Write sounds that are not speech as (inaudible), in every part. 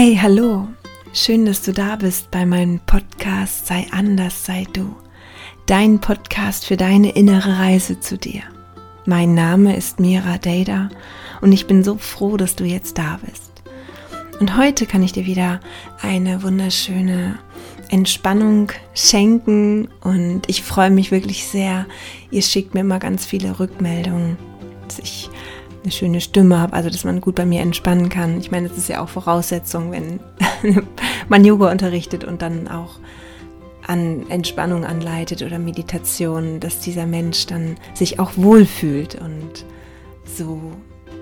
Hey, hallo. Schön, dass du da bist bei meinem Podcast Sei anders, sei du. Dein Podcast für deine innere Reise zu dir. Mein Name ist Mira Dada und ich bin so froh, dass du jetzt da bist. Und heute kann ich dir wieder eine wunderschöne Entspannung schenken und ich freue mich wirklich sehr. Ihr schickt mir immer ganz viele Rückmeldungen, ich eine schöne Stimme habe, also dass man gut bei mir entspannen kann. Ich meine, das ist ja auch Voraussetzung, wenn (laughs) man Yoga unterrichtet und dann auch an Entspannung anleitet oder Meditation, dass dieser Mensch dann sich auch wohlfühlt und so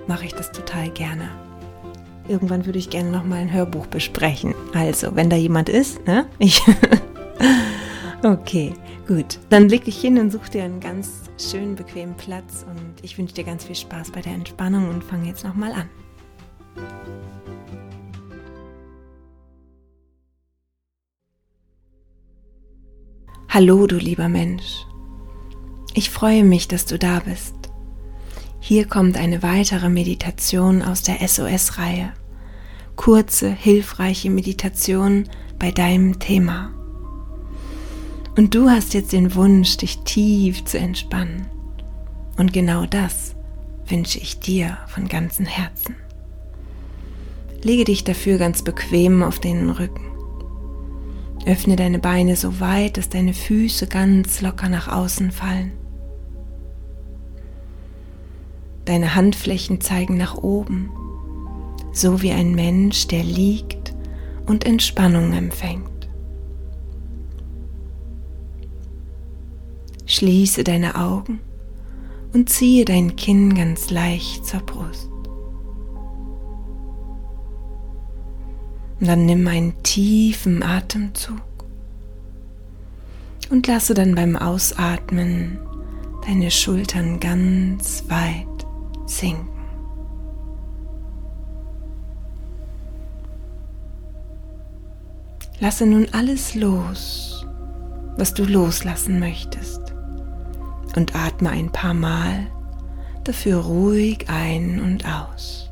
mache ich das total gerne. Irgendwann würde ich gerne noch mal ein Hörbuch besprechen. Also, wenn da jemand ist, ne? Ich (laughs) Okay, gut. Dann leg dich hin und such dir einen ganz schönen, bequemen Platz und ich wünsche dir ganz viel Spaß bei der Entspannung und fange jetzt nochmal an. Hallo, du lieber Mensch. Ich freue mich, dass du da bist. Hier kommt eine weitere Meditation aus der SOS-Reihe. Kurze, hilfreiche Meditation bei deinem Thema. Und du hast jetzt den Wunsch, dich tief zu entspannen. Und genau das wünsche ich dir von ganzem Herzen. Lege dich dafür ganz bequem auf den Rücken. Öffne deine Beine so weit, dass deine Füße ganz locker nach außen fallen. Deine Handflächen zeigen nach oben, so wie ein Mensch, der liegt und Entspannung empfängt. Schließe deine Augen und ziehe dein Kinn ganz leicht zur Brust. Und dann nimm einen tiefen Atemzug und lasse dann beim Ausatmen deine Schultern ganz weit sinken. Lasse nun alles los, was du loslassen möchtest und atme ein paar Mal dafür ruhig ein und aus.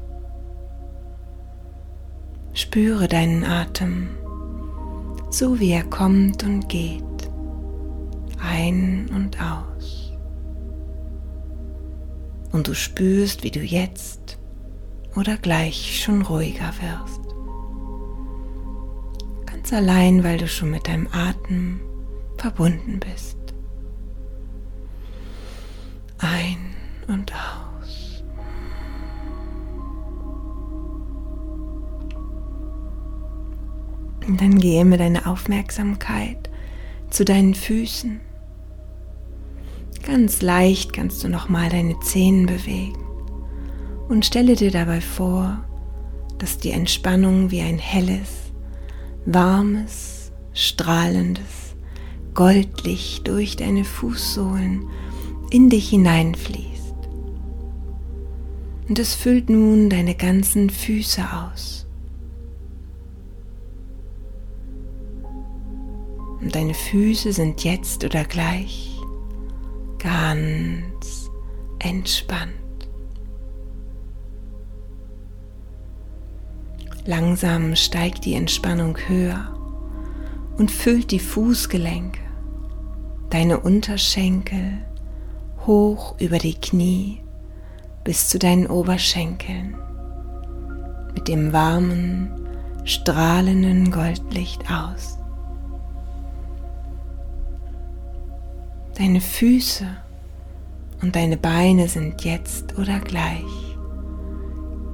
Spüre deinen Atem, so wie er kommt und geht, ein und aus. Und du spürst, wie du jetzt oder gleich schon ruhiger wirst. Ganz allein, weil du schon mit deinem Atem verbunden bist. Ein und aus. Und dann gehe mit deiner Aufmerksamkeit zu deinen Füßen. Ganz leicht kannst du nochmal deine Zehen bewegen und stelle dir dabei vor, dass die Entspannung wie ein helles, warmes, strahlendes Goldlicht durch deine Fußsohlen in dich hineinfließt. Und es füllt nun deine ganzen Füße aus. Und deine Füße sind jetzt oder gleich ganz entspannt. Langsam steigt die Entspannung höher und füllt die Fußgelenke, deine Unterschenkel, hoch über die Knie bis zu deinen Oberschenkeln mit dem warmen, strahlenden Goldlicht aus. Deine Füße und deine Beine sind jetzt oder gleich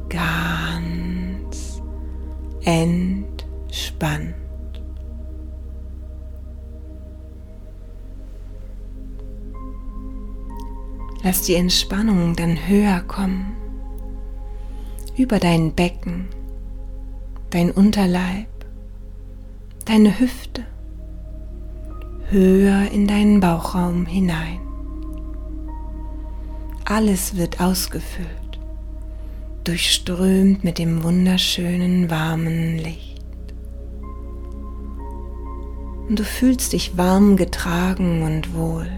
ganz entspannt. Lass die Entspannung dann höher kommen, über dein Becken, dein Unterleib, deine Hüfte, höher in deinen Bauchraum hinein. Alles wird ausgefüllt, durchströmt mit dem wunderschönen warmen Licht. Und du fühlst dich warm getragen und wohl.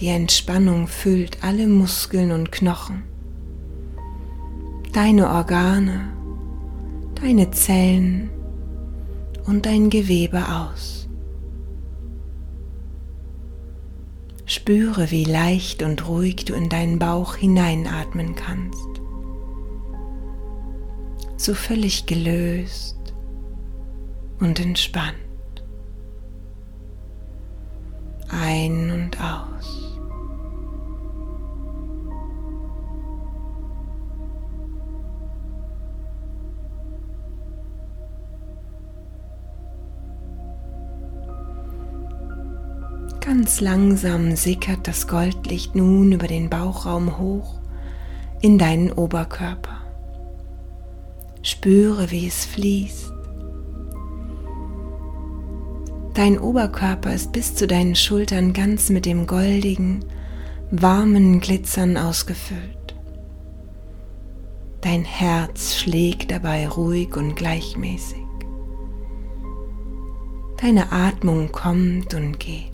Die Entspannung füllt alle Muskeln und Knochen. deine Organe, deine Zellen und dein Gewebe aus. Spüre, wie leicht und ruhig du in deinen Bauch hineinatmen kannst. So völlig gelöst und entspannt. Ein und aus. Ganz langsam sickert das Goldlicht nun über den Bauchraum hoch in deinen Oberkörper. Spüre, wie es fließt. Dein Oberkörper ist bis zu deinen Schultern ganz mit dem goldigen, warmen Glitzern ausgefüllt. Dein Herz schlägt dabei ruhig und gleichmäßig. Deine Atmung kommt und geht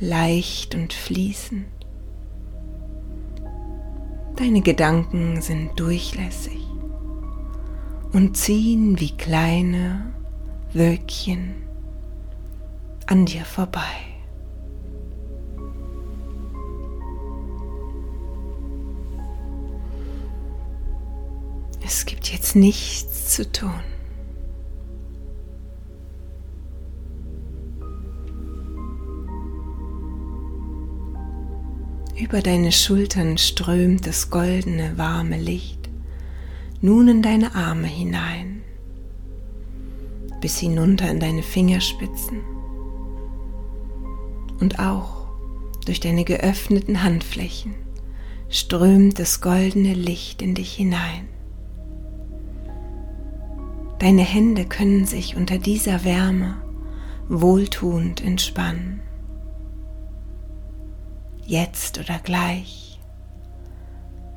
leicht und fließend. Deine Gedanken sind durchlässig und ziehen wie kleine Wölkchen an dir vorbei. Es gibt jetzt nichts zu tun. Über deine Schultern strömt das goldene, warme Licht. Nun in deine Arme hinein, bis hinunter in deine Fingerspitzen. Und auch durch deine geöffneten Handflächen strömt das goldene Licht in dich hinein. Deine Hände können sich unter dieser Wärme wohltuend entspannen jetzt oder gleich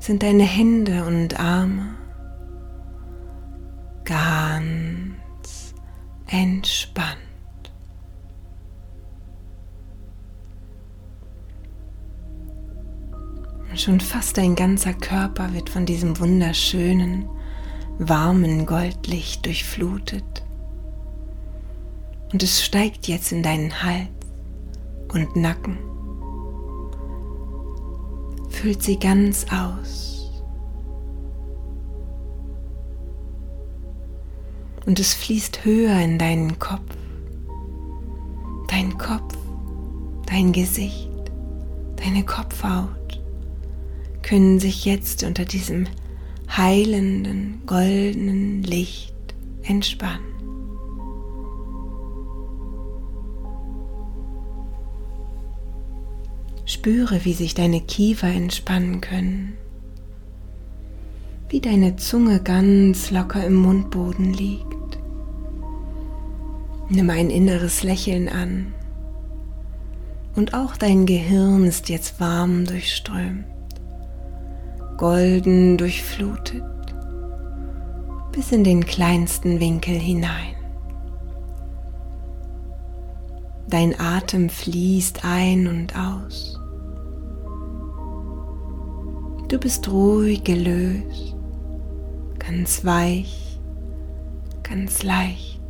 sind deine Hände und Arme ganz entspannt. schon fast dein ganzer Körper wird von diesem wunderschönen, warmen Goldlicht durchflutet. Und es steigt jetzt in deinen Hals und Nacken füllt sie ganz aus. Und es fließt höher in deinen Kopf. Dein Kopf, dein Gesicht, deine Kopfhaut können sich jetzt unter diesem heilenden, goldenen Licht entspannen. Spüre, wie sich deine Kiefer entspannen können, wie deine Zunge ganz locker im Mundboden liegt. Nimm ein inneres Lächeln an und auch dein Gehirn ist jetzt warm durchströmt, golden durchflutet, bis in den kleinsten Winkel hinein. Dein Atem fließt ein und aus. Du bist ruhig gelöst, ganz weich, ganz leicht.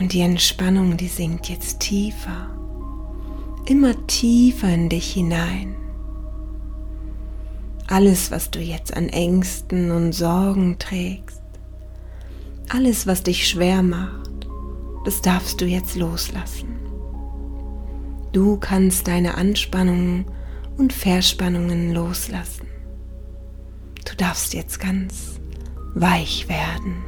Und die Entspannung, die sinkt jetzt tiefer, immer tiefer in dich hinein. Alles, was du jetzt an Ängsten und Sorgen trägst, alles, was dich schwer macht, das darfst du jetzt loslassen. Du kannst deine Anspannungen und Verspannungen loslassen. Du darfst jetzt ganz weich werden.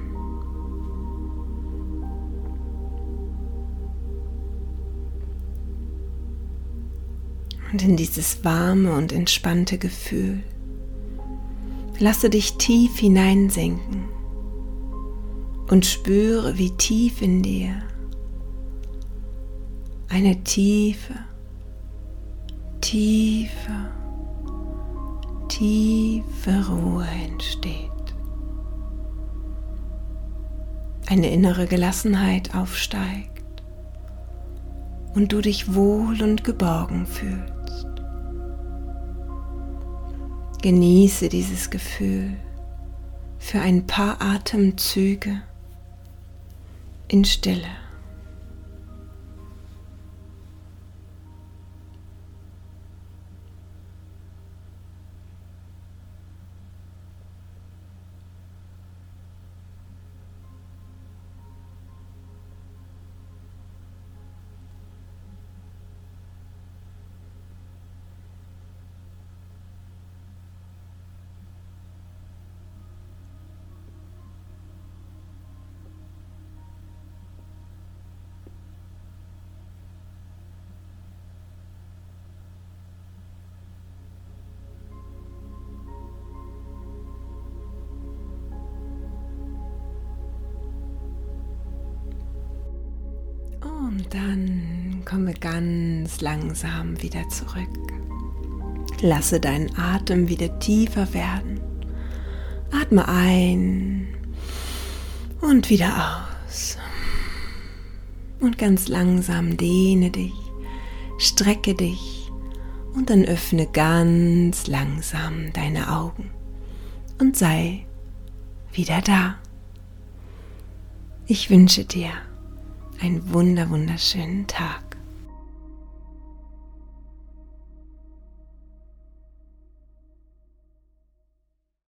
Und in dieses warme und entspannte Gefühl Lasse dich tief hineinsenken und spüre, wie tief in dir eine tiefe, tiefe, tiefe Ruhe entsteht. eine innere Gelassenheit aufsteigt und du dich wohl und geborgen fühlst. Genieße dieses Gefühl für ein paar Atemzüge in Stille. Und dann komme ganz langsam wieder zurück. Lasse deinen Atem wieder tiefer werden. Atme ein und wieder aus. Und ganz langsam dehne dich, strecke dich und dann öffne ganz langsam deine Augen und sei wieder da. Ich wünsche dir einen wunder wunderschönen Tag.